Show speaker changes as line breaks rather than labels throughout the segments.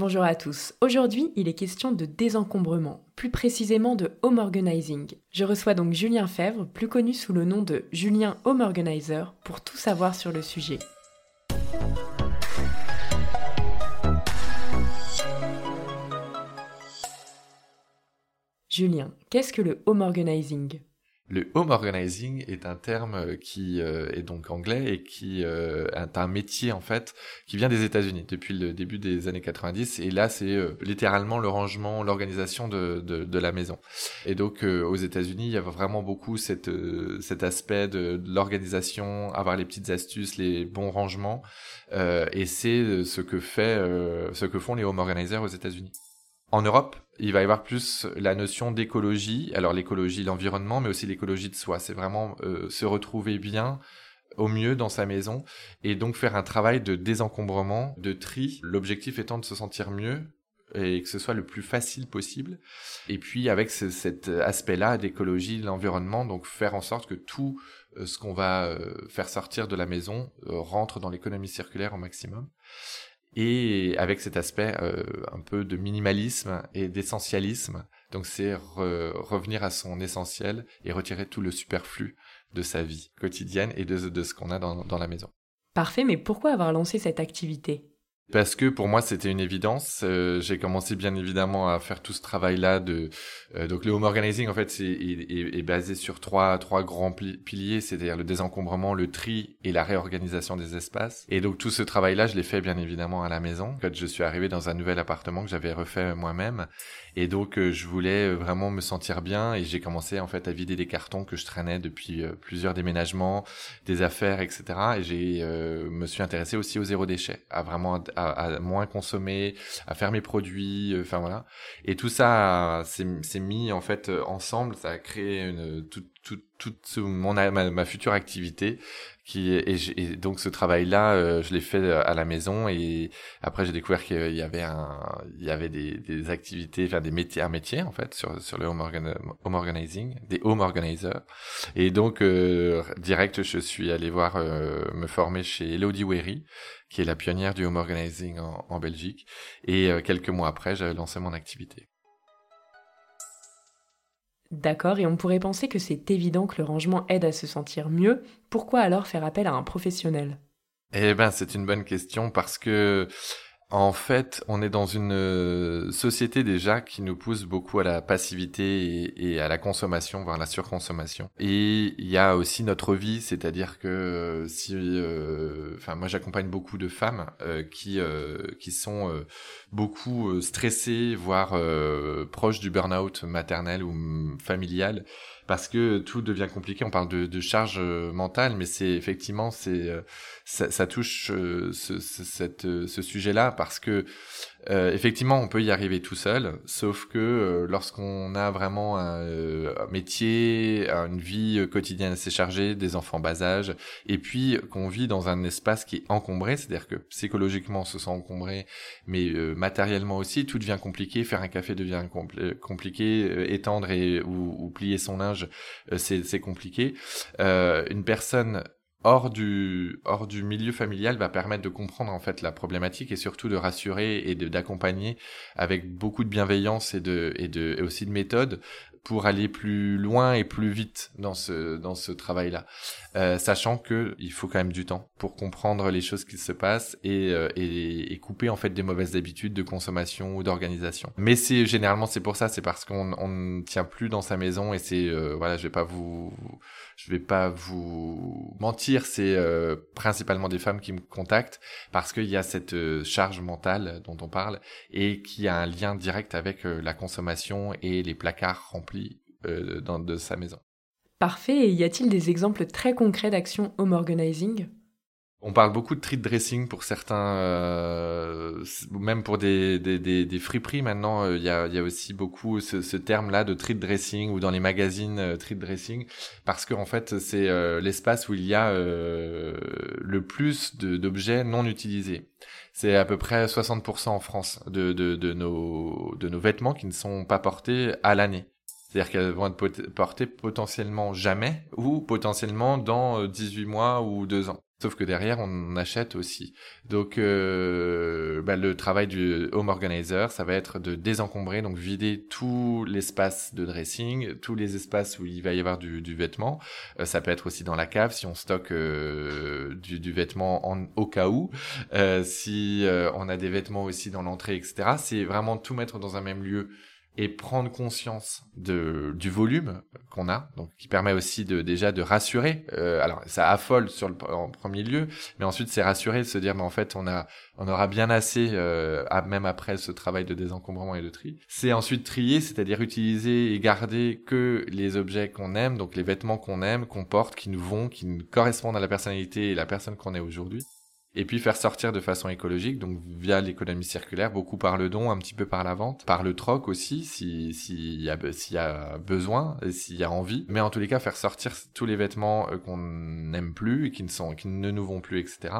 Bonjour à tous. Aujourd'hui, il est question de désencombrement, plus précisément de home organizing. Je reçois donc Julien Fèvre, plus connu sous le nom de Julien Home Organizer, pour tout savoir sur le sujet. Julien, qu'est-ce que le home organizing?
Le home organizing est un terme euh, qui euh, est donc anglais et qui euh, est un métier en fait qui vient des États-Unis depuis le début des années 90 et là c'est littéralement le rangement, l'organisation de, de, la maison. Et donc aux États-Unis il y a vraiment beaucoup cette, cet aspect de, de l'organisation, avoir les petites astuces, les bons rangements et c'est ce que fait ce que font les home organizers aux États-Unis. En Europe, il va y avoir plus la notion d'écologie, alors l'écologie, l'environnement, mais aussi l'écologie de soi. C'est vraiment euh, se retrouver bien au mieux dans sa maison et donc faire un travail de désencombrement, de tri. L'objectif étant de se sentir mieux et que ce soit le plus facile possible. Et puis avec cet aspect-là d'écologie, l'environnement, donc faire en sorte que tout euh, ce qu'on va euh, faire sortir de la maison rentre dans l'économie circulaire au maximum et avec cet aspect euh, un peu de minimalisme et d'essentialisme. Donc c'est revenir à son essentiel et retirer tout le superflu de sa vie quotidienne et de, ce qu'on a dans la maison.
Parfait, mais pourquoi avoir lancé cette activité?
Parce que pour moi c'était une évidence. Euh, j'ai commencé bien évidemment à faire tout ce travail-là de euh, donc le home organizing en fait est, basé sur trois trois grands piliers, c'est-à-dire le désencombrement, le tri et la réorganisation des espaces. Et donc tout ce travail-là je l'ai fait bien évidemment à la maison. Quand je suis arrivé dans un nouvel appartement que j'avais refait moi-même et donc euh, je voulais vraiment me sentir bien et j'ai commencé en fait à vider des cartons que je traînais depuis plusieurs déménagements, des affaires, etc. Et j'ai me suis intéressé aussi au zéro déchet, à vraiment moins consommer, à faire mes produits, euh, enfin voilà. Et tout ça s'est mis en fait euh, ensemble, ça a créé une toute toute mon ma, ma, future activité qui et, donc ce travail là euh, je l'ai fait à la maison et après j'ai découvert qu'il y avait un il y avait des, des activités enfin des métiers un métier en fait sur sur le home, home organizing des home organizers et donc direct je suis allé voir me former chez Elodie Wery qui est la pionnière du home organizing en, Belgique. Et euh, quelques mois après, j'avais lancé mon activité.
D'accord, et on pourrait penser que c'est évident que le rangement aide à se sentir mieux. Pourquoi alors faire appel à un professionnel?
Eh ben, c'est une bonne question parce que en fait, on est dans une euh, société déjà qui nous pousse beaucoup à la passivité et, à la consommation, voire la surconsommation. Et il y a aussi notre vie, c'est-à-dire que euh, si, euh, moi j'accompagne beaucoup de femmes qui qui sont beaucoup stressées, voire proches du burn-out maternel ou familial, parce que tout devient compliqué. On parle de, de charge euh, mentale, mais c'est effectivement c'est euh, ça, touche euh, ce sujet-là parce que euh, effectivement, on peut y arriver tout seul, sauf que euh, lorsqu'on a vraiment un, euh, métier, une vie quotidienne assez chargée, des enfants bas âge, et puis qu'on vit dans un espace qui est encombré, c'est-à-dire que psychologiquement on se sent encombré, mais matériellement aussi, tout devient compliqué. Faire un café devient compliqué, étendre et ou, ou, plier son linge, c'est compliqué. une personne hors du hors du milieu familial va permettre de comprendre en fait la problématique et surtout de rassurer et d'accompagner avec beaucoup de bienveillance et de et de et aussi de méthode pour aller plus loin et plus vite dans ce dans ce travail là euh, sachant que il faut quand même du temps pour comprendre les choses qui se passent et, euh, et, et couper en fait des mauvaises habitudes de consommation ou d'organisation. Mais c'est généralement c'est pour ça. C'est parce qu'on on ne tient plus dans sa maison et c'est euh, voilà je vais pas vous je vais pas vous mentir, c'est euh, principalement des femmes qui me contactent parce qu'il y a cette euh, charge mentale dont on parle et qui a un lien direct avec euh, la consommation et les placards remplis dans, de sa maison.
Parfait. Et y a-t-il des exemples très concrets d'actions home organizing?
On parle beaucoup de treat dressing pour certains, euh, même pour des, des, des, des friperies maintenant, euh, il y, a, y a aussi beaucoup ce, ce terme-là de treat dressing ou dans les magazines euh, treat dressing, parce que en fait c'est euh, l'espace où il y a le plus d'objets non utilisés. C'est à peu près 60% en France de, de, de, nos, de nos vêtements qui ne sont pas portés à l'année. C'est-à-dire qu'elles vont être portées potentiellement jamais ou potentiellement dans 18 mois ou 2 ans. Sauf que derrière, on achète aussi. Donc, euh, bah, le travail du home organizer, ça va être de désencombrer, donc vider tout l'espace de dressing, tous les espaces où il va y avoir du, du vêtement. Euh, ça peut être aussi dans la cave si on stocke euh, du, du, vêtement en, au cas où. Euh, si euh, on a des vêtements aussi dans l'entrée, etc. C'est vraiment tout mettre dans un même lieu et prendre conscience de, du volume qu'on a, donc qui permet aussi de déjà de rassurer. Euh, alors ça affole sur le, en premier lieu, mais ensuite c'est rassurer, de se dire mais en fait on a on aura bien assez euh, même après ce travail de désencombrement et de tri. C'est ensuite trier, c'est-à-dire utiliser et garder que les objets qu'on aime, donc les vêtements qu'on aime, qu'on porte, qui nous vont, qui correspondent à la personnalité et la personne qu'on est aujourd'hui et puis faire sortir de façon écologique, donc via l'économie circulaire, beaucoup par le don, un petit peu par la vente, par le troc aussi, s'il si y, a, y a besoin, s'il y a envie. Mais en tous les cas, faire sortir tous les vêtements euh, qu'on n'aime plus qui ne, sont, qui ne nous vont plus, etc.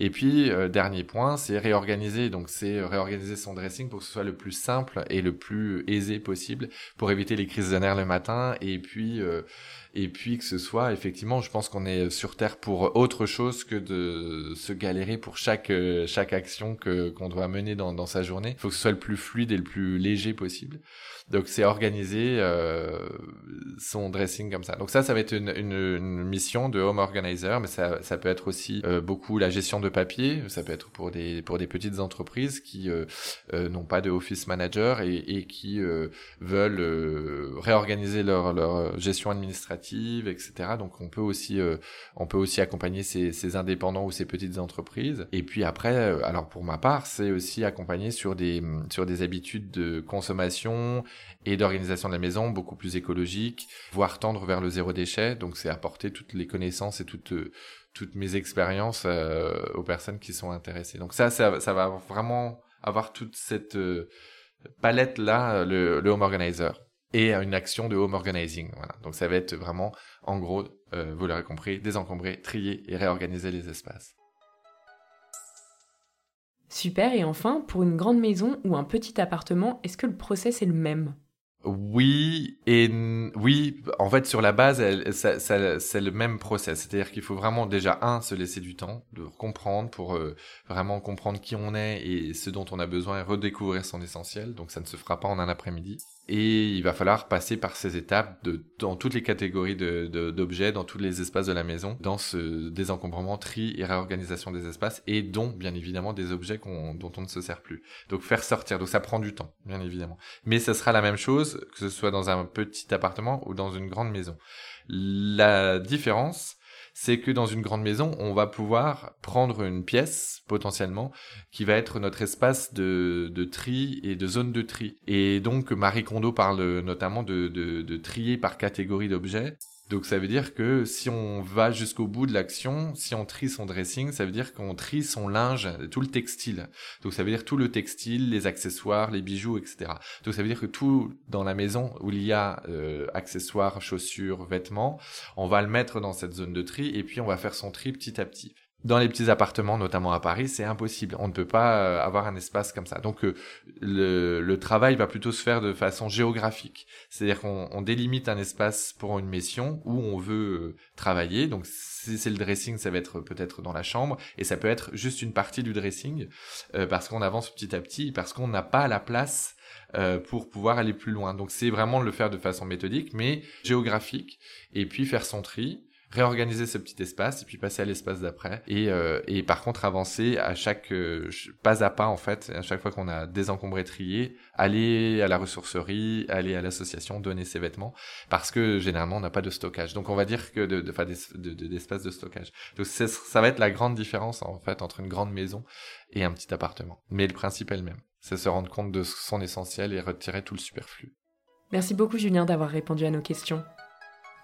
Et puis, euh, dernier point, c'est réorganiser. Donc, c'est réorganiser son dressing pour que ce soit le plus simple et le plus aisé possible pour éviter les crises de nerfs le matin et puis... Euh, et puis que ce soit effectivement, je pense qu'on est sur Terre pour autre chose que de se galérer pour chaque euh, chaque action que qu'on doit mener dans, dans sa journée. Il faut que ce soit le plus fluide et le plus léger possible. Donc c'est organiser euh, son dressing comme ça. Donc ça, ça va être une, une, mission de home organizer, mais ça, ça peut être aussi euh, beaucoup la gestion de papier. Ça peut être pour des pour des petites entreprises qui n'ont pas de office manager et, qui veulent réorganiser leur leur gestion administrative, etc. Donc on peut aussi on peut aussi accompagner ces, ces indépendants ou ces petites entreprises. Et puis après, alors pour ma part, c'est aussi accompagner sur des sur des habitudes de consommation et d'organisation de la maison beaucoup plus écologique, voire tendre vers le zéro déchet. Donc c'est apporter toutes les connaissances et toutes toutes mes expériences euh, aux personnes qui sont intéressées. Donc ça, ça, va vraiment avoir toute cette euh, palette là, le, home organizer et une action de home organizing. Donc ça va être vraiment, en gros, euh, vous l'aurez compris, désencombrer, trier et réorganiser les espaces.
Super, et enfin, pour une grande maison ou un petit appartement, est-ce que le process est le même?
Oui et oui, en fait sur la base, c'est le même process. C'est-à-dire qu'il faut vraiment déjà un se laisser du temps de comprendre pour euh, vraiment comprendre qui on est et ce dont on a besoin et redécouvrir son essentiel. Donc ça ne se fera pas en un après-midi. Et il va falloir passer par ces étapes de, dans toutes les catégories d'objets, dans tous les espaces de la maison, dans ce désencombrement, tri et réorganisation des espaces, et dont, bien évidemment, des objets dont on ne se sert plus. Donc faire sortir, donc ça prend du temps, bien évidemment. Mais ça sera la même chose, que ce soit dans un petit appartement ou dans une grande maison. La différence, c'est que dans une grande maison, on va pouvoir prendre une pièce potentiellement qui va être notre espace de, de tri et de zone de tri. Et donc Marie Kondo parle notamment de, de, de trier par catégorie d'objets. Donc ça veut dire que si on va jusqu'au bout de l'action, si on trie son dressing, ça veut dire qu'on trie son linge, tout le textile. Donc ça veut dire tout le textile, les accessoires, les bijoux, etc. Donc ça veut dire que tout dans la maison où il y a euh, accessoires, chaussures, vêtements, on va le mettre dans cette zone de tri et puis on va faire son tri petit à petit. Dans les petits appartements, notamment à Paris, c'est impossible. On ne peut pas euh, avoir un espace comme ça. Donc euh, le, travail va plutôt se faire de façon géographique. C'est-à-dire qu'on délimite un espace pour une mission où on veut euh, travailler. Donc si c'est le dressing, ça va être peut-être dans la chambre et ça peut être juste une partie du dressing parce qu'on avance petit à petit, parce qu'on n'a pas la place pour pouvoir aller plus loin. Donc c'est vraiment le faire de façon méthodique, mais géographique, et puis faire son tri, réorganiser ce petit espace et puis passer à l'espace d'après. Et, euh, et par contre avancer à chaque euh, pas à pas en fait à chaque fois qu'on a désencombré trié aller à la ressourcerie aller à l'association donner ses vêtements parce que généralement on n'a pas de stockage. Donc on va dire que de enfin de, d'espace de, de, stockage. Donc ça va être la grande différence en fait entre une grande maison et un petit appartement. Mais le principe est le même. C'est se rendre compte de son essentiel et retirer tout le superflu.
Merci beaucoup Julien d'avoir répondu à nos questions.